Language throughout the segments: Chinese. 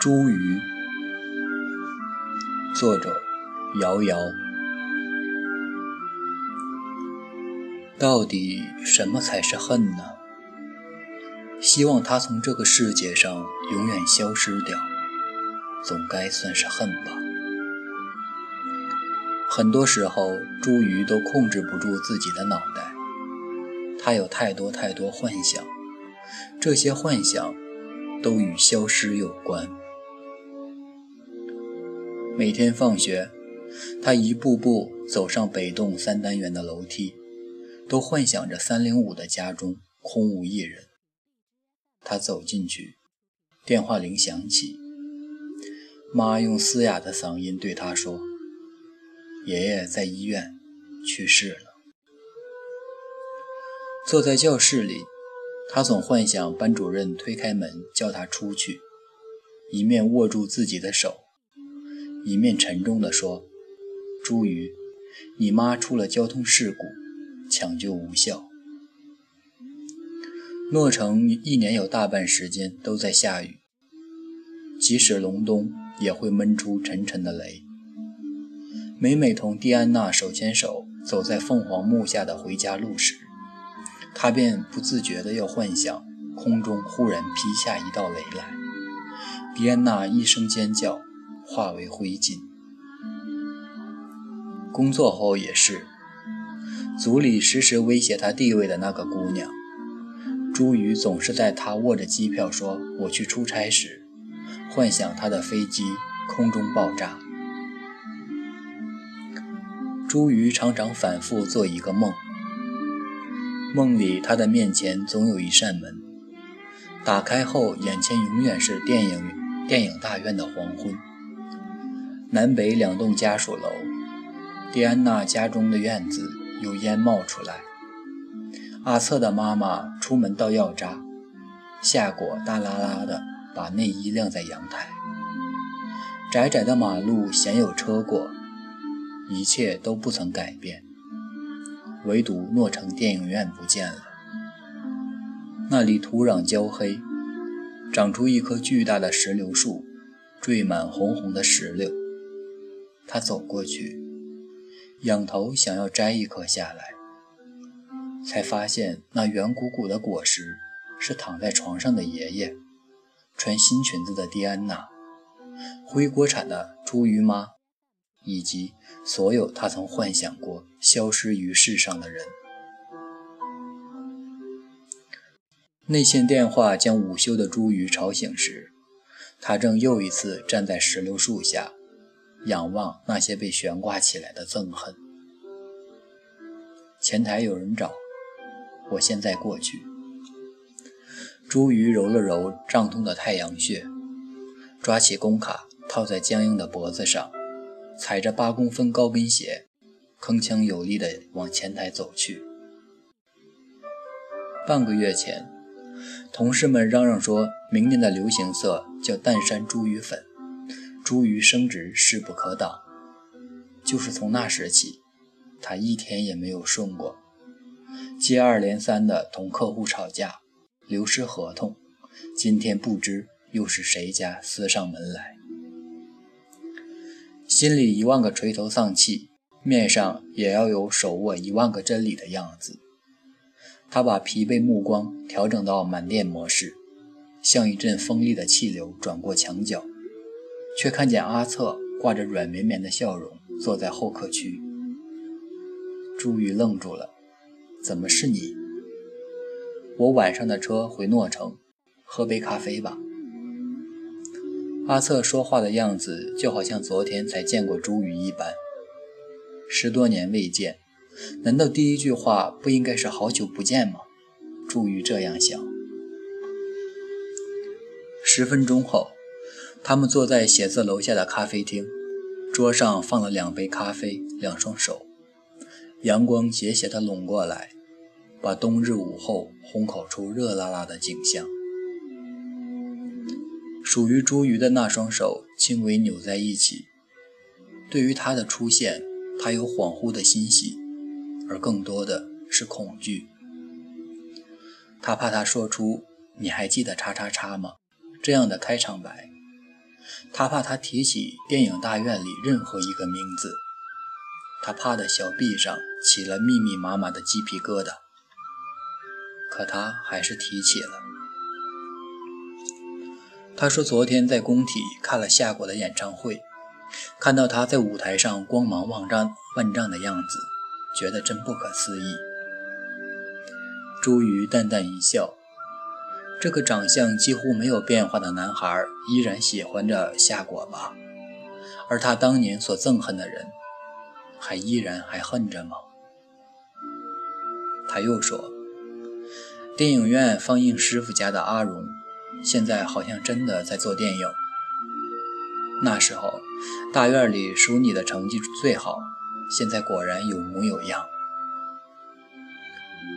茱萸，作者瑶瑶。到底什么才是恨呢？希望他从这个世界上永远消失掉，总该算是恨吧。很多时候，茱萸都控制不住自己的脑袋，他有太多太多幻想，这些幻想都与消失有关。每天放学，他一步步走上北栋三单元的楼梯，都幻想着三零五的家中空无一人。他走进去，电话铃响起，妈用嘶哑的嗓音对他说：“爷爷在医院去世了。”坐在教室里，他总幻想班主任推开门叫他出去，一面握住自己的手。一面沉重地说：“茱萸，你妈出了交通事故，抢救无效。诺城一年有大半时间都在下雨，即使隆冬也会闷出沉沉的雷。每每同蒂安娜手牵手走在凤凰木下的回家路时，他便不自觉地要幻想空中忽然劈下一道雷来，蒂安娜一声尖叫。”化为灰烬。工作后也是，组里时时威胁他地位的那个姑娘，朱宇总是在他握着机票说我去出差时，幻想他的飞机空中爆炸。朱瑜常常反复做一个梦，梦里他的面前总有一扇门，打开后眼前永远是电影电影大院的黄昏。南北两栋家属楼，蒂安娜家中的院子有烟冒出来。阿策的妈妈出门倒药渣，夏果大拉拉的把内衣晾在阳台。窄窄的马路鲜有车过，一切都不曾改变，唯独诺城电影院不见了。那里土壤焦黑，长出一棵巨大的石榴树，缀满红红的石榴。他走过去，仰头想要摘一颗下来，才发现那圆鼓鼓的果实是躺在床上的爷爷，穿新裙子的蒂安娜，回国产的茱萸妈，以及所有他曾幻想过消失于世上的人。内线电话将午休的茱萸吵醒时，他正又一次站在石榴树下。仰望那些被悬挂起来的憎恨。前台有人找，我现在过去。茱萸揉了揉胀痛的太阳穴，抓起工卡套在僵硬的脖子上，踩着八公分高跟鞋，铿锵有力地往前台走去。半个月前，同事们嚷嚷说，明年的流行色叫淡山茱萸粉。茱萸升职势不可挡，就是从那时起，他一天也没有顺过，接二连三的同客户吵架，流失合同。今天不知又是谁家撕上门来，心里一万个垂头丧气，面上也要有手握一万个真理的样子。他把疲惫目光调整到满电模式，像一阵锋利的气流转过墙角。却看见阿策挂着软绵绵的笑容坐在候客区。朱玉愣住了：“怎么是你？我晚上的车回诺城，喝杯咖啡吧。”阿策说话的样子就好像昨天才见过朱玉一般。十多年未见，难道第一句话不应该是“好久不见”吗？朱玉这样想。十分钟后。他们坐在写字楼下的咖啡厅，桌上放了两杯咖啡，两双手。阳光斜斜地拢过来，把冬日午后烘烤出热辣辣的景象。属于茱萸的那双手轻微扭在一起。对于他的出现，他有恍惚的欣喜，而更多的是恐惧。他怕他说出“你还记得叉叉叉吗”这样的开场白。他怕他提起电影大院里任何一个名字，他怕的小臂上起了密密麻麻的鸡皮疙瘩。可他还是提起了。他说：“昨天在工体看了夏果的演唱会，看到他在舞台上光芒万丈万丈的样子，觉得真不可思议。”朱瑜淡淡一笑，这个长相几乎没有变化的男孩依然喜欢着夏果吧？而他当年所憎恨的人，还依然还恨着吗？他又说：“电影院放映师傅家的阿荣。”现在好像真的在做电影。那时候，大院里数你的成绩最好，现在果然有模有样。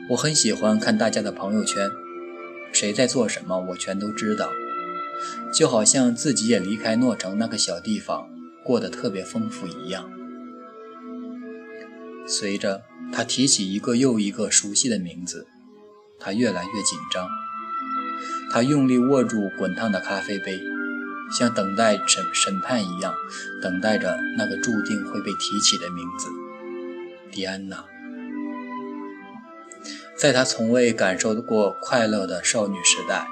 我很喜欢看大家的朋友圈，谁在做什么，我全都知道，就好像自己也离开诺城那个小地方，过得特别丰富一样。随着他提起一个又一个熟悉的名字，他越来越紧张。他用力握住滚烫的咖啡杯，像等待审审判一样，等待着那个注定会被提起的名字——迪安娜。在他从未感受过快乐的少女时代，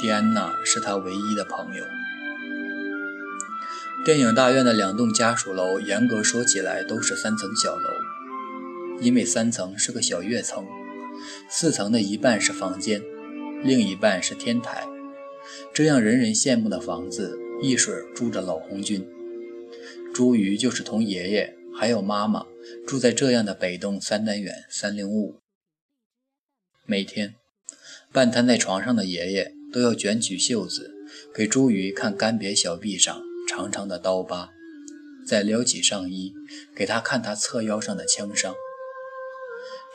迪安娜是他唯一的朋友。电影大院的两栋家属楼，严格说起来都是三层小楼，因为三层是个小跃层，四层的一半是房间。另一半是天台，这样人人羡慕的房子，一水住着老红军。朱瑜就是同爷爷还有妈妈住在这样的北栋三单元三零五。每天，半瘫在床上的爷爷都要卷起袖子，给朱瑜看干瘪小臂上长长的刀疤，再撩起上衣，给他看他侧腰上的枪伤。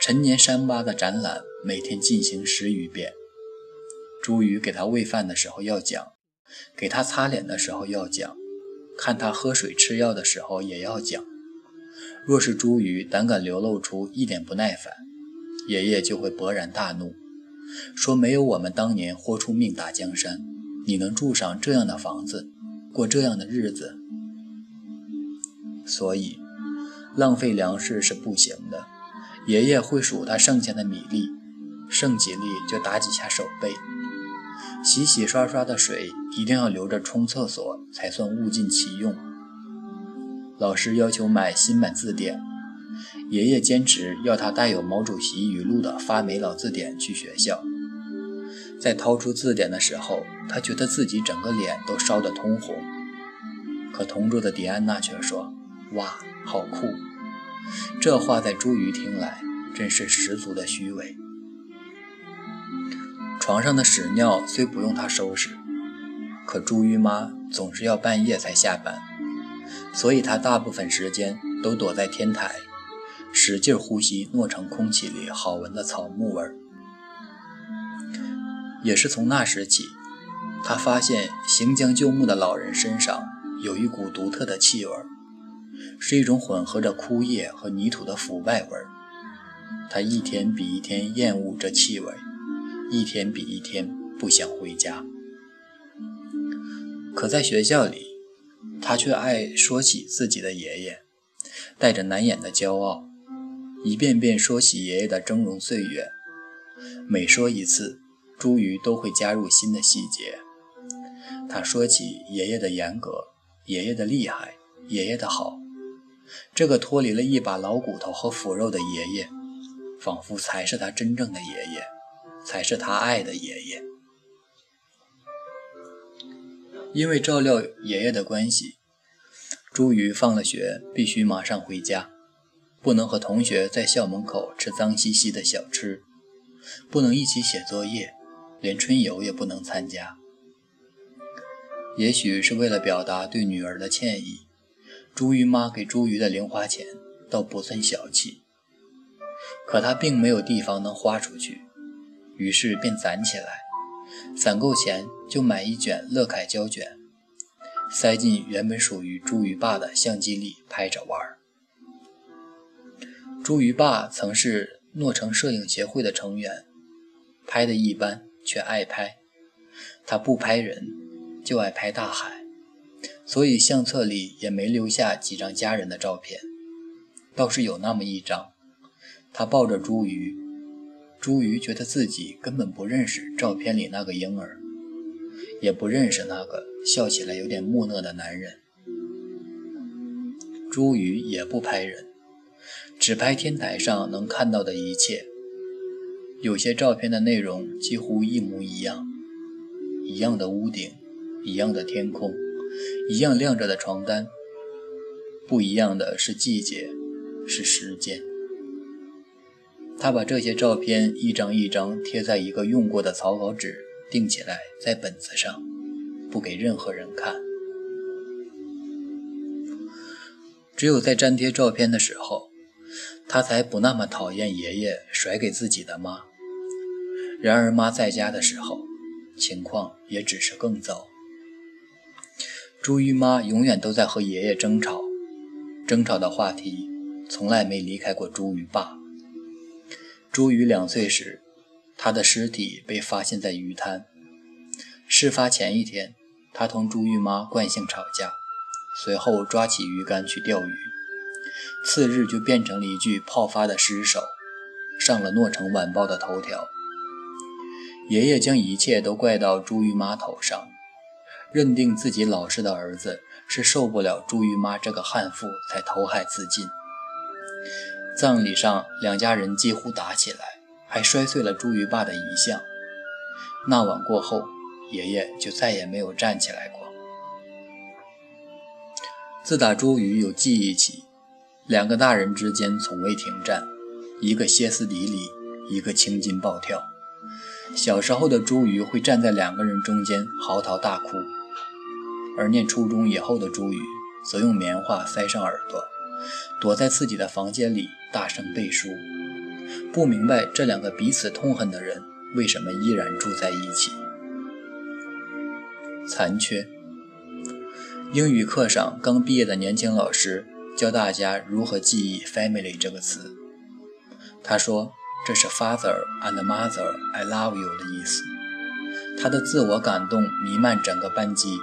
陈年伤疤的展览，每天进行十余遍。朱瑜给他喂饭的时候要讲，给他擦脸的时候要讲，看他喝水吃药的时候也要讲。若是朱瑜胆敢流露出一点不耐烦，爷爷就会勃然大怒，说：“没有我们当年豁出命打江山，你能住上这样的房子，过这样的日子？所以，浪费粮食是不行的。爷爷会数他剩下的米粒，剩几粒就打几下手背。”洗洗刷刷的水一定要留着冲厕所，才算物尽其用。老师要求买新版字典，爷爷坚持要他带有毛主席语录的发霉老字典去学校。在掏出字典的时候，他觉得自己整个脸都烧得通红。可同桌的迪安娜却说：“哇，好酷！”这话在朱瑜听来，真是十足的虚伪。床上的屎尿虽不用他收拾，可朱姨妈总是要半夜才下班，所以她大部分时间都躲在天台，使劲呼吸诺城空气里好闻的草木味儿。也是从那时起，他发现行将就木的老人身上有一股独特的气味，是一种混合着枯叶和泥土的腐败味儿。他一天比一天厌恶这气味。一天比一天不想回家，可在学校里，他却爱说起自己的爷爷，带着难掩的骄傲，一遍遍说起爷爷的峥嵘岁月。每说一次，朱瑜都会加入新的细节。他说起爷爷的严格，爷爷的厉害，爷爷的好。这个脱离了一把老骨头和腐肉的爷爷，仿佛才是他真正的爷爷。才是他爱的爷爷。因为照料爷爷的关系，朱瑜放了学必须马上回家，不能和同学在校门口吃脏兮兮的小吃，不能一起写作业，连春游也不能参加。也许是为了表达对女儿的歉意，朱瑜妈给朱瑜的零花钱倒不算小气，可她并没有地方能花出去。于是便攒起来，攒够钱就买一卷乐凯胶卷，塞进原本属于朱鱼爸的相机里拍着玩。朱鱼爸曾是诺城摄影协会的成员，拍的一般却爱拍。他不拍人，就爱拍大海，所以相册里也没留下几张家人的照片，倒是有那么一张，他抱着茱萸，茱萸觉得自己根本不认识照片里那个婴儿，也不认识那个笑起来有点木讷的男人。茱萸也不拍人，只拍天台上能看到的一切。有些照片的内容几乎一模一样，一样的屋顶，一样的天空，一样晾着的床单。不一样的是季节，是时间。他把这些照片一张一张贴在一个用过的草稿纸钉起来，在本子上，不给任何人看。只有在粘贴照片的时候，他才不那么讨厌爷爷甩给自己的妈。然而，妈在家的时候，情况也只是更糟。朱玉妈永远都在和爷爷争吵，争吵的话题从来没离开过朱玉爸。朱玉两岁时，他的尸体被发现在鱼滩。事发前一天，他同朱玉妈惯性吵架，随后抓起鱼竿去钓鱼，次日就变成了一具泡发的尸首，上了《诺城晚报》的头条。爷爷将一切都怪到朱玉妈头上，认定自己老实的儿子是受不了朱玉妈这个悍妇，才投海自尽。葬礼上，两家人几乎打起来，还摔碎了朱玉爸的遗像。那晚过后，爷爷就再也没有站起来过。自打朱玉有记忆起，两个大人之间从未停战，一个歇斯底里，一个青筋暴跳。小时候的朱瑜会站在两个人中间嚎啕大哭，而念初中以后的朱瑜则用棉花塞上耳朵，躲在自己的房间里大声背书。不明白这两个彼此痛恨的人为什么依然住在一起。残缺。英语课上，刚毕业的年轻老师教大家如何记忆 “family” 这个词。他说。这是 Father and Mother, I love you 的意思。他的自我感动弥漫整个班级，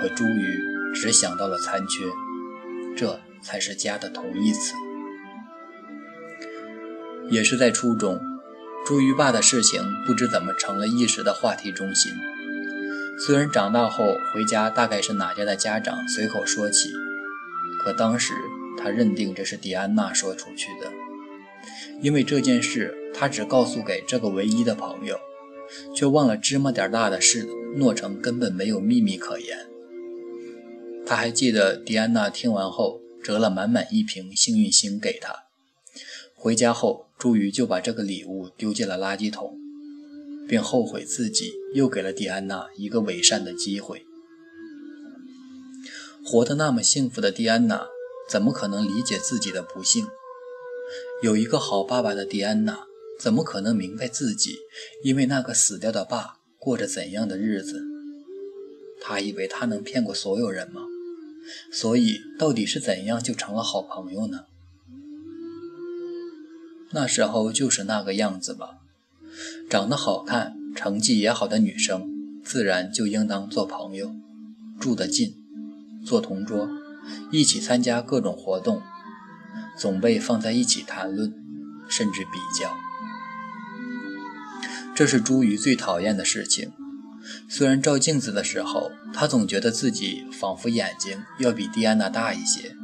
可朱宇只想到了残缺，这才是家的同义词。也是在初中，朱宇爸的事情不知怎么成了一时的话题中心。虽然长大后回家大概是哪家的家长随口说起，可当时他认定这是迪安娜说出去的。因为这件事，他只告诉给这个唯一的朋友，却忘了芝麻点大的事。诺城根本没有秘密可言。他还记得迪安娜听完后折了满满一瓶幸运星给他。回家后，朱瑜就把这个礼物丢进了垃圾桶，并后悔自己又给了迪安娜一个伪善的机会。活得那么幸福的蒂安娜，怎么可能理解自己的不幸？有一个好爸爸的蒂安娜，怎么可能明白自己因为那个死掉的爸过着怎样的日子？他以为他能骗过所有人吗？所以到底是怎样就成了好朋友呢？那时候就是那个样子吧。长得好看、成绩也好的女生，自然就应当做朋友，住得近，做同桌，一起参加各种活动。总被放在一起谈论，甚至比较，这是朱瑜最讨厌的事情。虽然照镜子的时候，他总觉得自己仿佛眼睛要比蒂安娜大一些，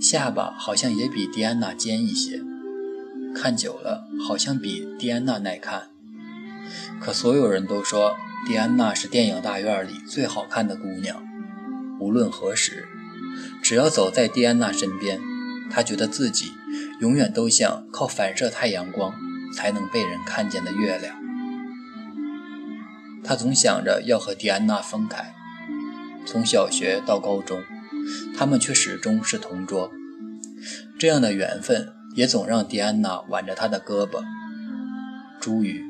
下巴好像也比蒂安娜尖一些，看久了好像比蒂安娜耐看。可所有人都说蒂安娜是电影大院里最好看的姑娘。无论何时，只要走在蒂安娜身边。他觉得自己永远都像靠反射太阳光才能被人看见的月亮。他总想着要和蒂安娜分开，从小学到高中，他们却始终是同桌。这样的缘分也总让蒂安娜挽着他的胳膊。朱宇，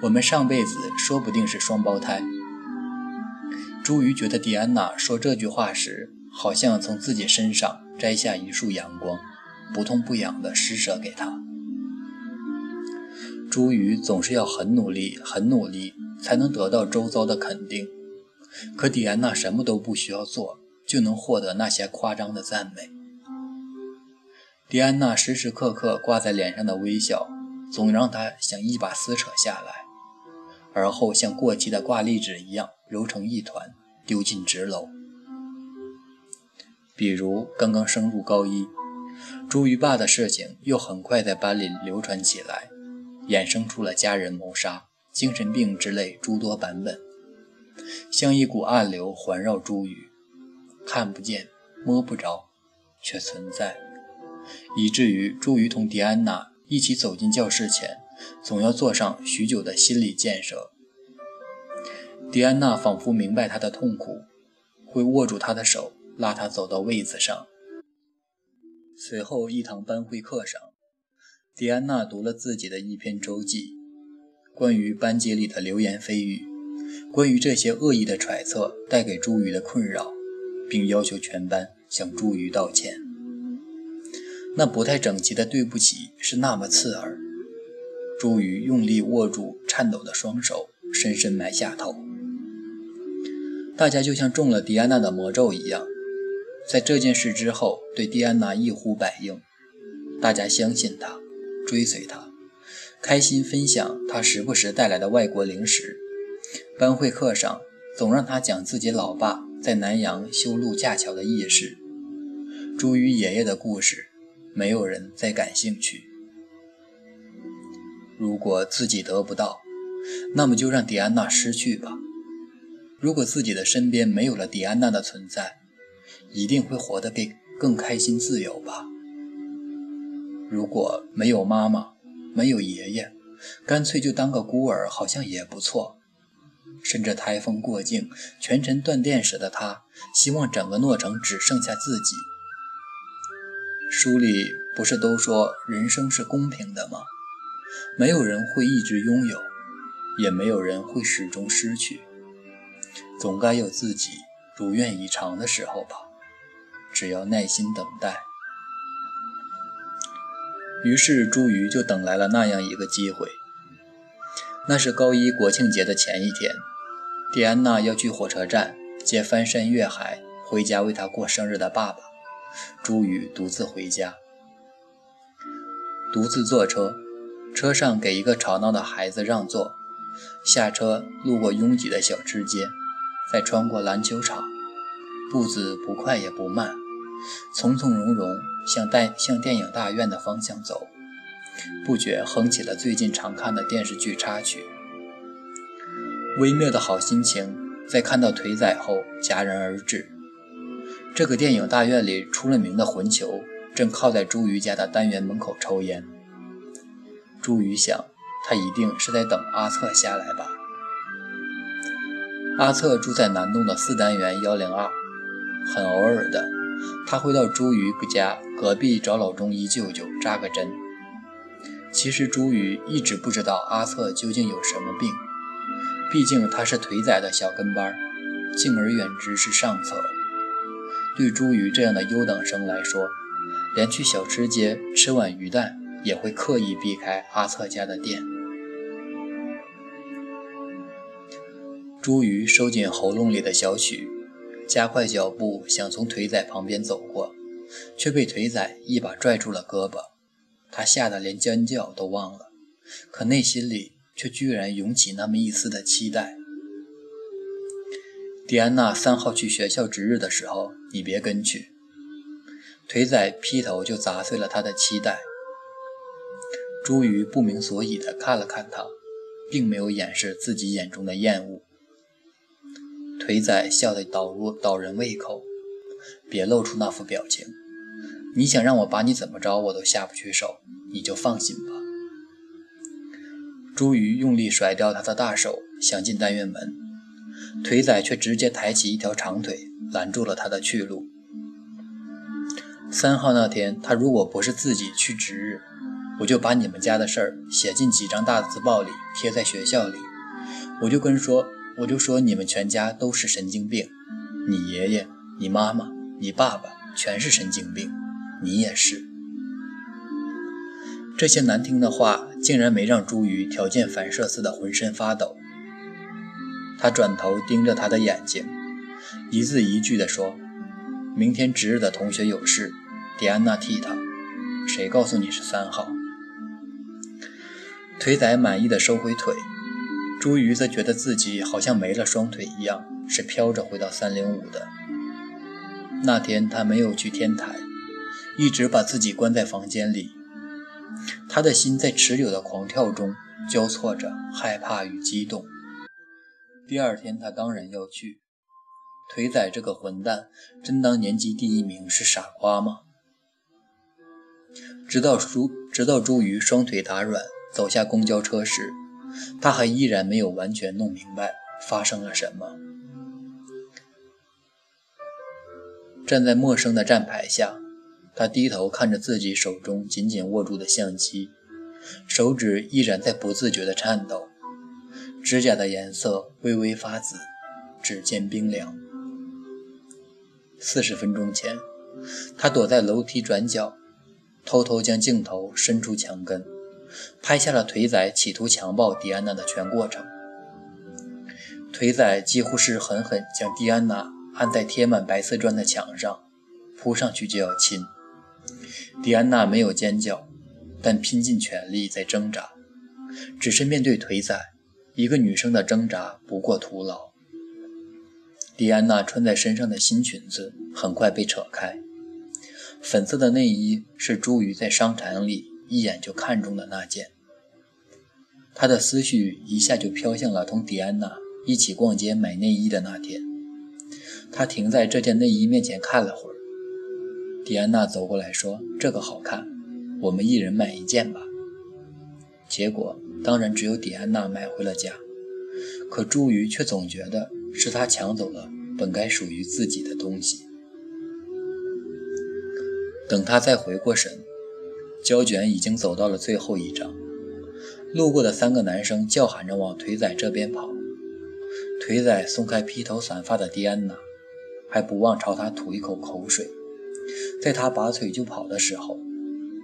我们上辈子说不定是双胞胎。朱宇觉得迪安娜说这句话时，好像从自己身上。摘下一束阳光，不痛不痒地施舍给他。朱宇总是要很努力、很努力，才能得到周遭的肯定。可迪安娜什么都不需要做，就能获得那些夸张的赞美。迪安娜时时刻刻挂在脸上的微笑，总让他想一把撕扯下来，而后像过期的挂历纸一样揉成一团，丢进纸篓。比如刚刚升入高一，朱鱼爸的事情又很快在班里流传起来，衍生出了家人谋杀、精神病之类诸多版本，像一股暗流环绕朱鱼。看不见，摸不着，却存在，以至于朱瑜同迪安娜一起走进教室前，总要做上许久的心理建设。迪安娜仿佛明白他的痛苦，会握住他的手，拉他走到位子上。随后一堂班会课上，迪安娜读了自己的一篇周记，关于班级里的流言蜚语，关于这些恶意的揣测带给朱瑜的困扰。并要求全班向朱瑜道歉。那不太整齐的“对不起”是那么刺耳。朱瑜用力握住颤抖的双手，深深埋下头。大家就像中了迪安娜的魔咒一样，在这件事之后对迪安娜一呼百应。大家相信她，追随她，开心分享她时不时带来的外国零食。班会课上总让她讲自己老爸。在南阳修路架桥的轶事，朱于爷爷的故事，没有人再感兴趣。如果自己得不到，那么就让迪安娜失去吧。如果自己的身边没有了迪安娜的存在，一定会活得更更开心自由吧。如果没有妈妈，没有爷爷，干脆就当个孤儿，好像也不错。甚至台风过境，全程断电时的他，希望整个诺城只剩下自己。书里不是都说人生是公平的吗？没有人会一直拥有，也没有人会始终失去，总该有自己如愿以偿的时候吧。只要耐心等待。于是朱瑜就等来了那样一个机会。那是高一国庆节的前一天。迪安娜要去火车站接翻山越海回家为她过生日的爸爸，朱宇独自回家，独自坐车，车上给一个吵闹的孩子让座，下车路过拥挤的小吃街，再穿过篮球场，步子不快也不慢，从从容容向带向电影大院的方向走，不觉哼起了最近常看的电视剧插曲。微妙的好心情在看到腿仔后戛然而止。这个电影大院里出了名的混球正靠在朱瑜家的单元门口抽烟。朱瑜想，他一定是在等阿策下来吧。阿策住在南栋的四单元幺零二，很偶尔的，他会到朱瑜家隔壁找老中医舅舅扎个针。其实朱瑜一直不知道阿策究竟有什么病。毕竟他是腿仔的小跟班，敬而远之是上策。对朱瑜这样的优等生来说，连去小吃街吃碗鱼蛋也会刻意避开阿策家的店。朱瑜收紧喉咙里的小曲，加快脚步想从腿仔旁边走过，却被腿仔一把拽住了胳膊。他吓得连尖叫都忘了，可内心里……却居然涌起那么一丝的期待。迪安娜三号去学校值日的时候，你别跟去。腿仔劈头就砸碎了他的期待。朱瑜不明所以的看了看他，并没有掩饰自己眼中的厌恶。腿仔笑得倒入倒人胃口，别露出那副表情。你想让我把你怎么着，我都下不去手，你就放心吧。朱瑜用力甩掉他的大手，想进单元门，腿仔却直接抬起一条长腿拦住了他的去路。三号那天，他如果不是自己去值日，我就把你们家的事儿写进几张大字报里，贴在学校里。我就跟说，我就说你们全家都是神经病，你爷爷、你妈妈、你爸爸全是神经病，你也是。这些难听的话竟然没让朱瑜条件反射似的浑身发抖。他转头盯着他的眼睛，一字一句地说：“明天值日的同学有事，迪安娜替他。谁告诉你是三号？腿仔满意的收回腿，朱鱼则觉得自己好像没了双腿一样，是飘着回到三零五的。那天他没有去天台，一直把自己关在房间里。他的心在持久的狂跳中交错着害怕与激动。第二天他当然要去。腿仔这个混蛋，真当年级第一名是傻瓜吗？直到朱直到朱鱼双腿打软，走下公交车时，他还依然没有完全弄明白发生了什么。站在陌生的站牌下，他低头看着自己手中紧紧握住的相机，手指依然在不自觉地颤抖，指甲的颜色微微发紫，指尖冰凉。四十分钟前，他躲在楼梯转角，偷偷将镜头伸出墙根，拍下了腿仔企图强暴迪安娜的全过程。腿仔几乎是狠狠将迪安娜按在贴满白色砖的墙上，扑上去就要亲。迪安娜没有尖叫，但拼尽全力在挣扎。只是面对腿仔，一个女生的挣扎不过徒劳。迪安娜穿在身上的新裙子很快被扯开，粉色的内衣是茱萸在商场里一眼就看中的那件。他的思绪一下就飘向了同迪安娜一起逛街买内衣的那天。他停在这件内衣面前看了会儿，迪安娜走过来说：“这个好看，我们一人买一件吧。”结果当然只有迪安娜买回了家，可朱鱼却总觉得。是他抢走了本该属于自己的东西。等他再回过神，胶卷已经走到了最后一张。路过的三个男生叫喊着往腿仔这边跑。腿仔松开披头散发的蒂安娜，还不忘朝他吐一口口水。在他拔腿就跑的时候，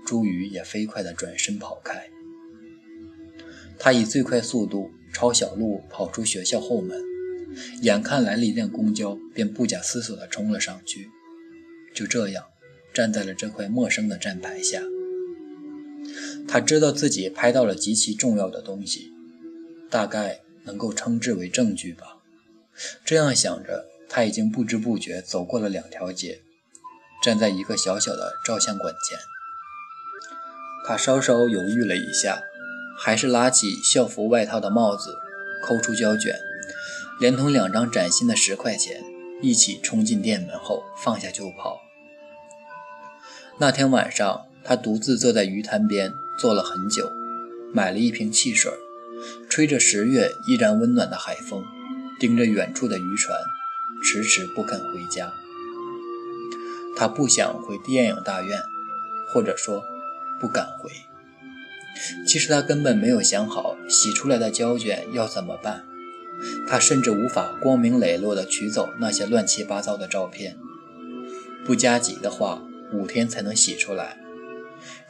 朱宇也飞快地转身跑开。他以最快速度抄小路跑出学校后门。眼看来了一辆公交，便不假思索地冲了上去。就这样，站在了这块陌生的站牌下。他知道自己拍到了极其重要的东西，大概能够称之为证据吧。这样想着，他已经不知不觉走过了两条街，站在一个小小的照相馆前。他稍稍犹豫了一下，还是拉起校服外套的帽子，抠出胶卷。连同两张崭新的十块钱一起冲进店门后，放下就跑。那天晚上，他独自坐在鱼摊边坐了很久，买了一瓶汽水，吹着十月依然温暖的海风，盯着远处的渔船，迟迟不肯回家。他不想回电影大院，或者说不敢回。其实他根本没有想好洗出来的胶卷要怎么办。他甚至无法光明磊落地取走那些乱七八糟的照片，不加急的话，五天才能洗出来。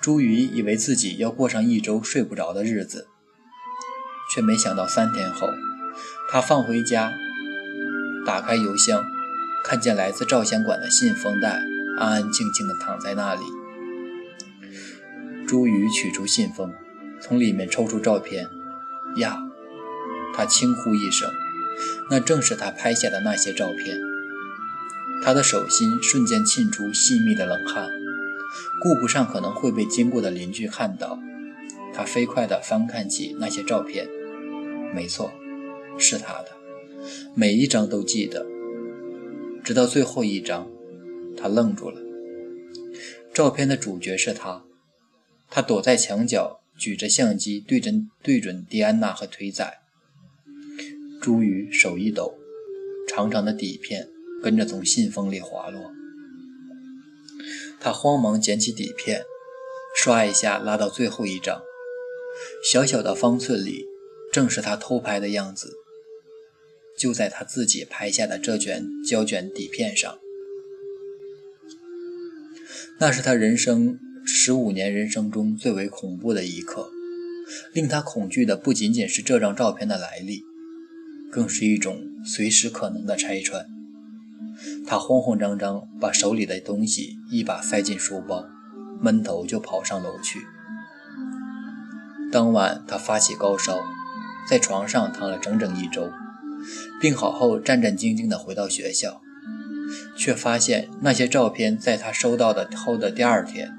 朱鱼以为自己要过上一周睡不着的日子，却没想到三天后，他放回家，打开邮箱，看见来自照相馆的信封袋，安安静静地躺在那里。朱鱼取出信封，从里面抽出照片，呀。他轻呼一声，那正是他拍下的那些照片。他的手心瞬间沁出细密的冷汗，顾不上可能会被经过的邻居看到，他飞快地翻看起那些照片。没错，是他的，每一张都记得。直到最后一张，他愣住了。照片的主角是他，他躲在墙角，举着相机对准对准蒂安娜和腿仔。朱宇手一抖，长长的底片跟着从信封里滑落。他慌忙捡起底片，刷一下拉到最后一张。小小的方寸里，正是他偷拍的样子。就在他自己拍下的这卷胶卷底片上，那是他人生十五年人生中最为恐怖的一刻。令他恐惧的不仅仅是这张照片的来历。更是一种随时可能的拆穿。他慌慌张张把手里的东西一把塞进书包，闷头就跑上楼去。当晚他发起高烧，在床上躺了整整一周。病好后，战战兢兢地回到学校，却发现那些照片在他收到的后的第二天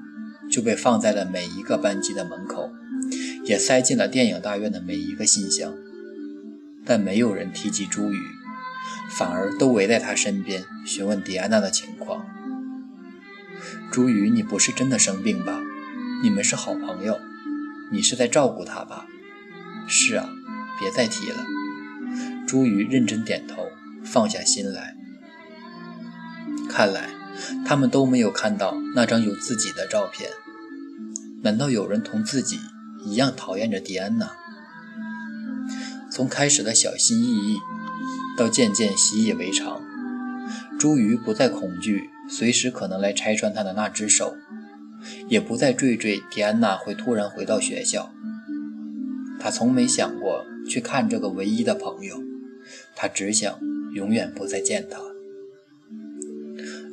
就被放在了每一个班级的门口，也塞进了电影大院的每一个信箱。但没有人提及朱宇，反而都围在他身边询问迪安娜的情况。朱宇，你不是真的生病吧？你们是好朋友，你是在照顾他吧？是啊，别再提了。朱宇认真点头，放下心来。看来他们都没有看到那张有自己的照片。难道有人同自己一样讨厌着迪安娜？从开始的小心翼翼，到渐渐习以为常，朱瑜不再恐惧随时可能来拆穿他的那只手，也不再惴惴迪安娜会突然回到学校。他从没想过去看这个唯一的朋友。他只想永远不再见他。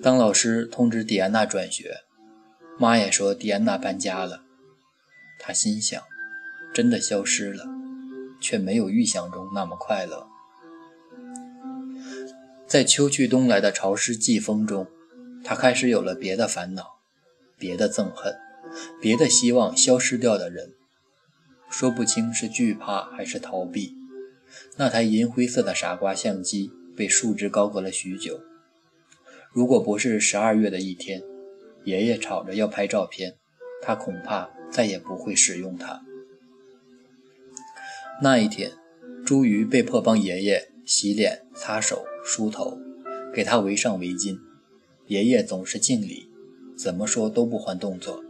当老师通知迪安娜转学，妈也说迪安娜搬家了。他心想，真的消失了，却没有预想中那么快乐。在秋去冬来的潮湿季风中，他开始有了别的烦恼，别的憎恨，别的希望消失掉的人，说不清是惧怕还是逃避。那台银灰色的傻瓜相机被束之高阁了许久。如果不是十二月的一天，爷爷吵着要拍照片，他恐怕再也不会使用它。那一天，朱瑜被迫帮爷爷洗脸、擦手、梳头，给他围上围巾。爷爷总是敬礼，怎么说都不换动作，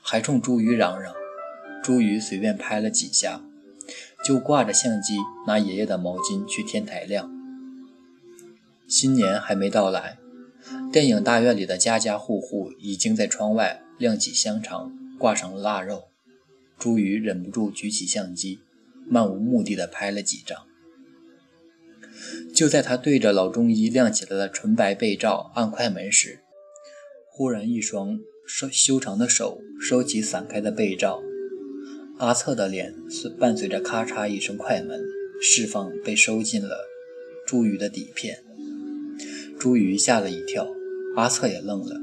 还冲朱瑜嚷嚷。朱瑜随便拍了几下。就挂着相机，拿爷爷的毛巾去天台晾。新年还没到来，电影大院里的家家户户已经在窗外晾起香肠，挂上了腊肉。朱宇忍不住举起相机，漫无目的的拍了几张。就在他对着老中医亮起来的纯白被罩按快门时，忽然一双修修长的手收起散开的被罩。阿策的脸是伴随着咔嚓一声快门，释放被收进了朱宇的底片。朱宇吓了一跳，阿策也愣了。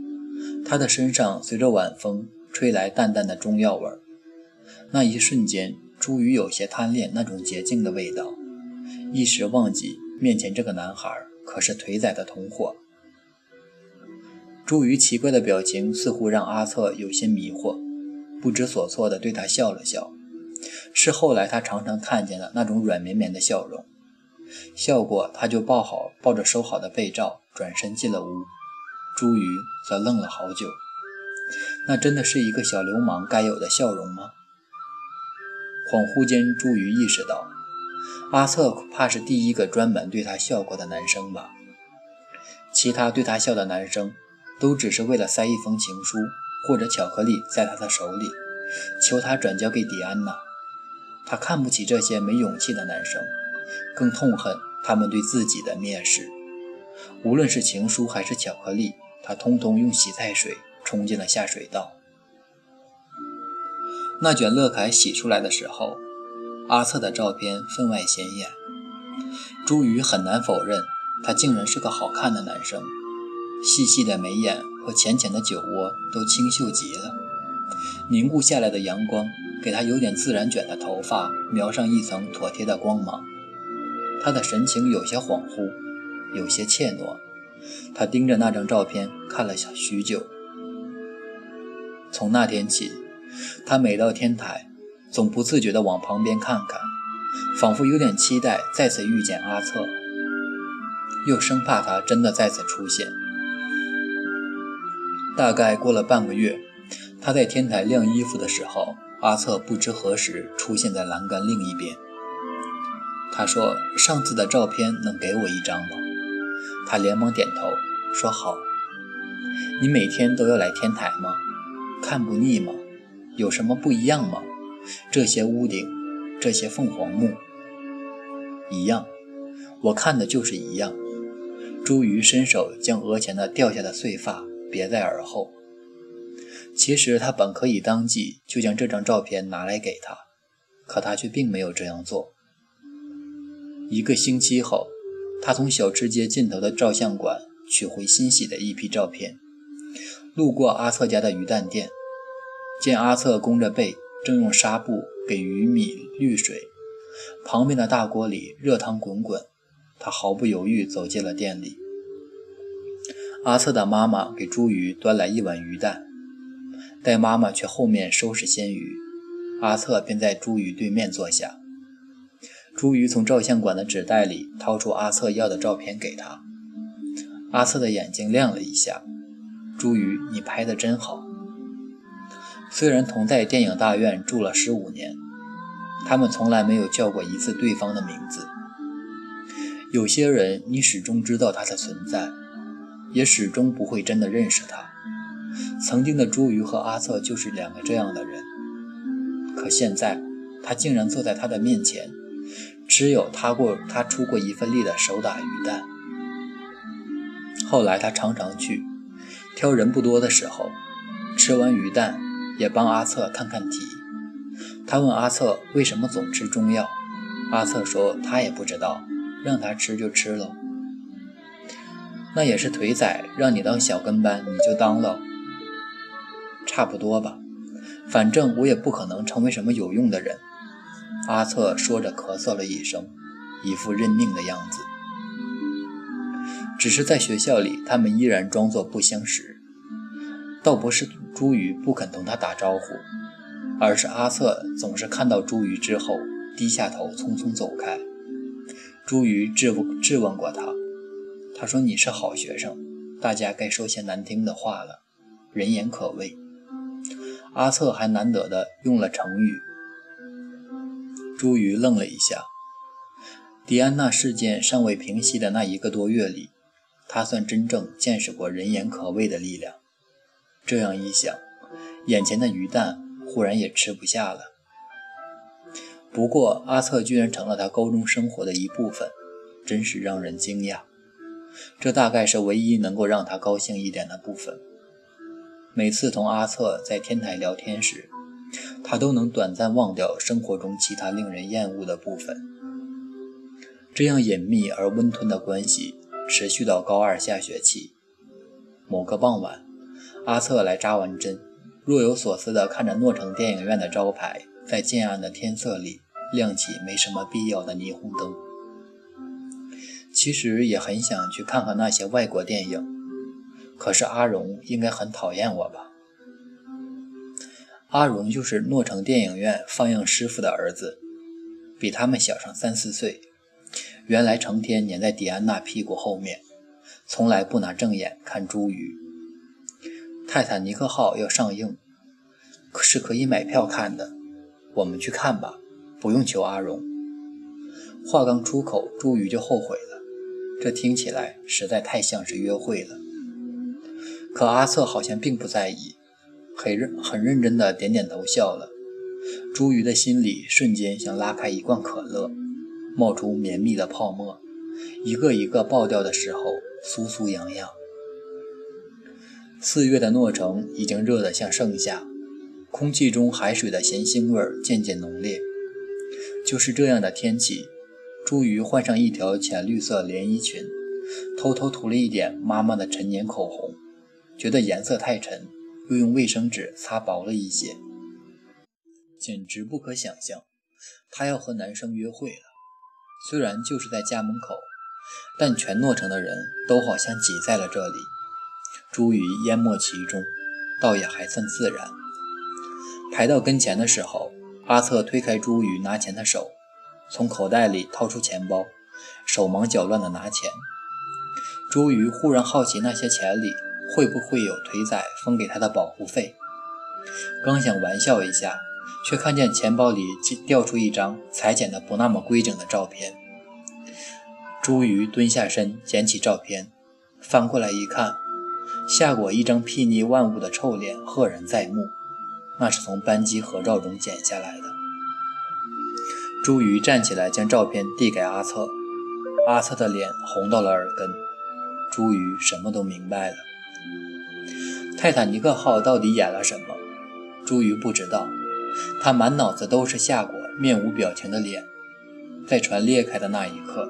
他的身上随着晚风吹来淡淡的中药味儿。那一瞬间，朱宇有些贪恋那种洁净的味道，一时忘记面前这个男孩可是腿仔的同伙。朱宇奇怪的表情似乎让阿策有些迷惑。不知所措地对他笑了笑，是后来他常常看见的那种软绵绵的笑容。笑过，他就抱好抱着收好的被罩，转身进了屋。朱瑜则愣了好久，那真的是一个小流氓该有的笑容吗？恍惚间，朱瑜意识到，阿策怕是第一个专门对他笑过的男生吧？其他对他笑的男生，都只是为了塞一封情书。或者巧克力在他的手里，求他转交给迪安娜。他看不起这些没勇气的男生，更痛恨他们对自己的蔑视。无论是情书还是巧克力，他通通用洗菜水冲进了下水道。那卷乐凯洗出来的时候，阿策的照片分外显眼。朱宇很难否认，他竟然是个好看的男生。细细的眉眼和浅浅的酒窝都清秀极了，凝固下来的阳光给他有点自然卷的头发描上一层妥帖的光芒。他的神情有些恍惚，有些怯懦。他盯着那张照片看了许久。从那天起，他每到天台，总不自觉地往旁边看看，仿佛有点期待再次遇见阿策，又生怕他真的再次出现。大概过了半个月，他在天台晾衣服的时候，阿策不知何时出现在栏杆另一边。他说：“上次的照片能给我一张吗？”他连忙点头，说：“好。”你每天都要来天台吗？看不腻吗？有什么不一样吗？这些屋顶，这些凤凰木，一样。我看的就是一样。朱瑜伸手将额前的掉下的碎发别在耳后。其实他本可以当即就将这张照片拿来给他，可他却并没有这样做。一个星期后，他从小吃街尽头的照相馆取回欣喜的一批照片，路过阿策家的鱼蛋店，见阿策弓着背，正用纱布给鱼米滤水，旁边的大锅里热汤滚滚，他毫不犹豫走进了店里。阿策的妈妈给朱鱼端来一碗鱼蛋。待妈妈去后面收拾鲜鱼，阿策便在朱鱼对面坐下。朱鱼从照相馆的纸袋里掏出阿策要的照片给他。阿策的眼睛亮了一下：“朱鱼，你拍的真好。”虽然同在电影大院住了十五年，他们从来没有叫过一次对方的名字。有些人，你始终知道他的存在，也始终不会真的认识他。曾经的朱瑜和阿策就是两个这样的人，可现在他竟然坐在他的面前，只有他过他出过一份力的手打鱼蛋。后来他常常去，挑人不多的时候，吃完鱼蛋也帮阿策看看题。他问阿策为什么总吃中药，阿策说他也不知道，让他吃就吃了。那也是腿仔让你当小跟班，你就当了。差不多吧，反正我也不可能成为什么有用的人。阿策说着，咳嗽了一声，一副认命的样子。只是在学校里，他们依然装作不相识。倒不是朱宇不肯同他打招呼，而是阿策总是看到朱宇之后低下头，匆匆走开。朱宇质问质问过他，他说：“你是好学生，大家该说些难听的话了，人言可畏。”阿策还难得的用了成语。朱瑜愣了一下。迪安娜事件尚未平息的那一个多月里，他算真正见识过人言可畏的力量。这样一想，眼前的鱼蛋忽然也吃不下了。不过，阿策居然成了他高中生活的一部分，真是让人惊讶。这大概是唯一能够让他高兴一点的部分。每次同阿策在天台聊天时，他都能短暂忘掉生活中其他令人厌恶的部分。这样隐秘而温吞的关系持续到高二下学期。某个傍晚，阿策来扎完针，若有所思地看着诺城电影院的招牌在渐暗的天色里亮起没什么必要的霓虹灯。其实也很想去看看那些外国电影。可是阿荣应该很讨厌我吧？阿荣就是诺城电影院放映师傅的儿子，比他们小上三四岁。原来成天黏在迪安娜屁股后面，从来不拿正眼看茱萸。泰坦尼克号要上映，可是可以买票看的，我们去看吧，不用求阿荣。话刚出口，茱萸就后悔了，这听起来实在太像是约会了。可阿策好像并不在意，很认很认真的点点头笑了。朱瑜的心里瞬间像拉开一罐可乐，冒出绵密的泡沫，一个一个爆掉的时候，酥酥痒痒。四月的诺城已经热得像盛夏，空气中海水的咸腥味渐渐浓烈。就是这样的天气，朱瑜换上一条浅绿色连衣裙，偷偷涂了一点妈妈的陈年口红。觉得颜色太沉，又用卫生纸擦薄了一些，简直不可想象。她要和男生约会了，虽然就是在家门口，但全诺城的人都好像挤在了这里。朱宇淹没其中，倒也还算自然。排到跟前的时候，阿策推开朱宇拿钱的手，从口袋里掏出钱包，手忙脚乱地拿钱。朱宇忽然好奇那些钱里。会不会有腿仔分给他的保护费？刚想玩笑一下，却看见钱包里掉出一张裁剪的不那么规整的照片。朱瑜蹲下身捡起照片，翻过来一看，夏果一张睥睨万物的臭脸赫然在目，那是从班级合照中剪下来的。朱瑜站起来将照片递给阿策，阿策的脸红到了耳根。朱瑜什么都明白了。泰坦尼克号到底演了什么？朱瑜不知道，他满脑子都是夏果面无表情的脸。在船裂开的那一刻，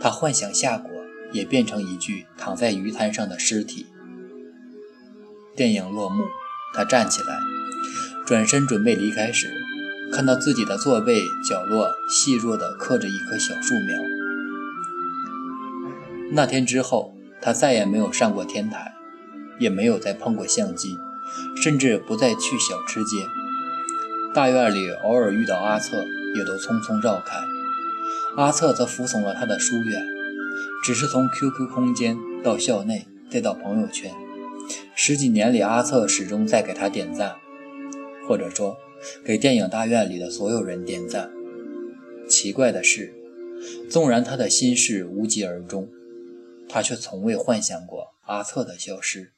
他幻想夏果也变成一具躺在鱼滩上的尸体。电影落幕，他站起来，转身准备离开时，看到自己的座位角落细弱地刻着一棵小树苗。那天之后，他再也没有上过天台。也没有再碰过相机，甚至不再去小吃街。大院里偶尔遇到阿策，也都匆匆绕开。阿策则服从了他的疏远，只是从 QQ 空间到校内，再到朋友圈。十几年里，阿策始终在给他点赞，或者说给电影大院里的所有人点赞。奇怪的是，纵然他的心事无疾而终，他却从未幻想过阿策的消失。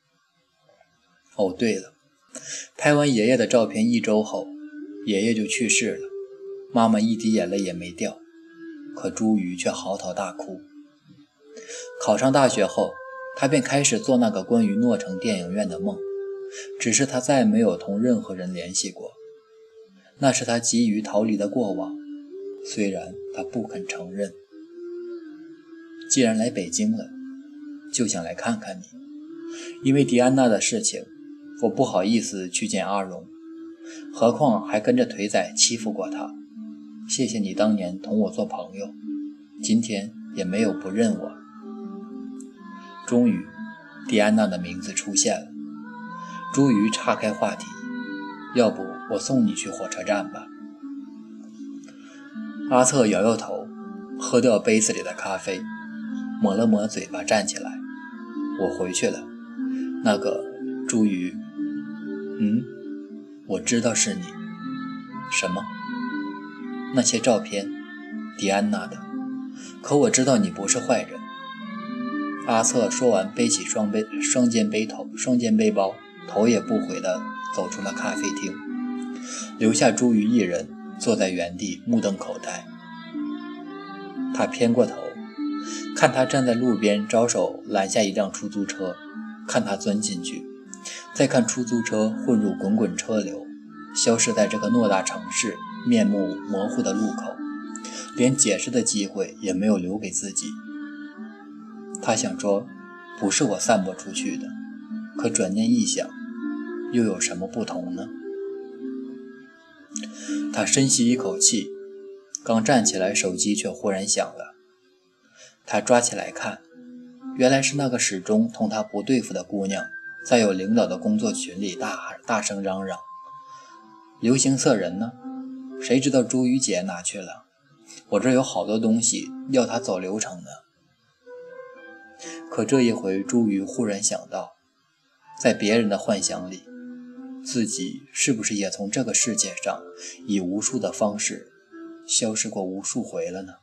哦，对了，拍完爷爷的照片一周后，爷爷就去世了，妈妈一滴眼泪也没掉，可朱瑜却嚎啕大哭。考上大学后，他便开始做那个关于诺城电影院的梦，只是他再没有同任何人联系过，那是他急于逃离的过往，虽然他不肯承认。既然来北京了，就想来看看你，因为迪安娜的事情。我不好意思去见阿荣，何况还跟着腿仔欺负过他。谢谢你当年同我做朋友，今天也没有不认我。终于，迪安娜的名字出现了。朱瑜岔开话题，要不我送你去火车站吧？阿策摇摇头，喝掉杯子里的咖啡，抹了抹嘴巴，站起来。我回去了。那个朱瑜。嗯，我知道是你。什么？那些照片，迪安娜的。可我知道你不是坏人。阿策说完，背起双背双肩背头双肩背包，头也不回地走出了咖啡厅，留下朱瑜一人坐在原地目瞪口呆。他偏过头，看他站在路边招手拦下一辆出租车，看他钻进去。再看出租车混入滚滚车流，消失在这个偌大城市面目模糊的路口，连解释的机会也没有留给自己。他想说，不是我散播出去的，可转念一想，又有什么不同呢？他深吸一口气，刚站起来，手机却忽然响了。他抓起来看，原来是那个始终同他不对付的姑娘。在有领导的工作群里大喊大声嚷嚷：“流行色人呢？谁知道朱雨姐哪去了？我这有好多东西要她走流程呢。”可这一回，朱雨忽然想到，在别人的幻想里，自己是不是也从这个世界上以无数的方式消失过无数回了呢？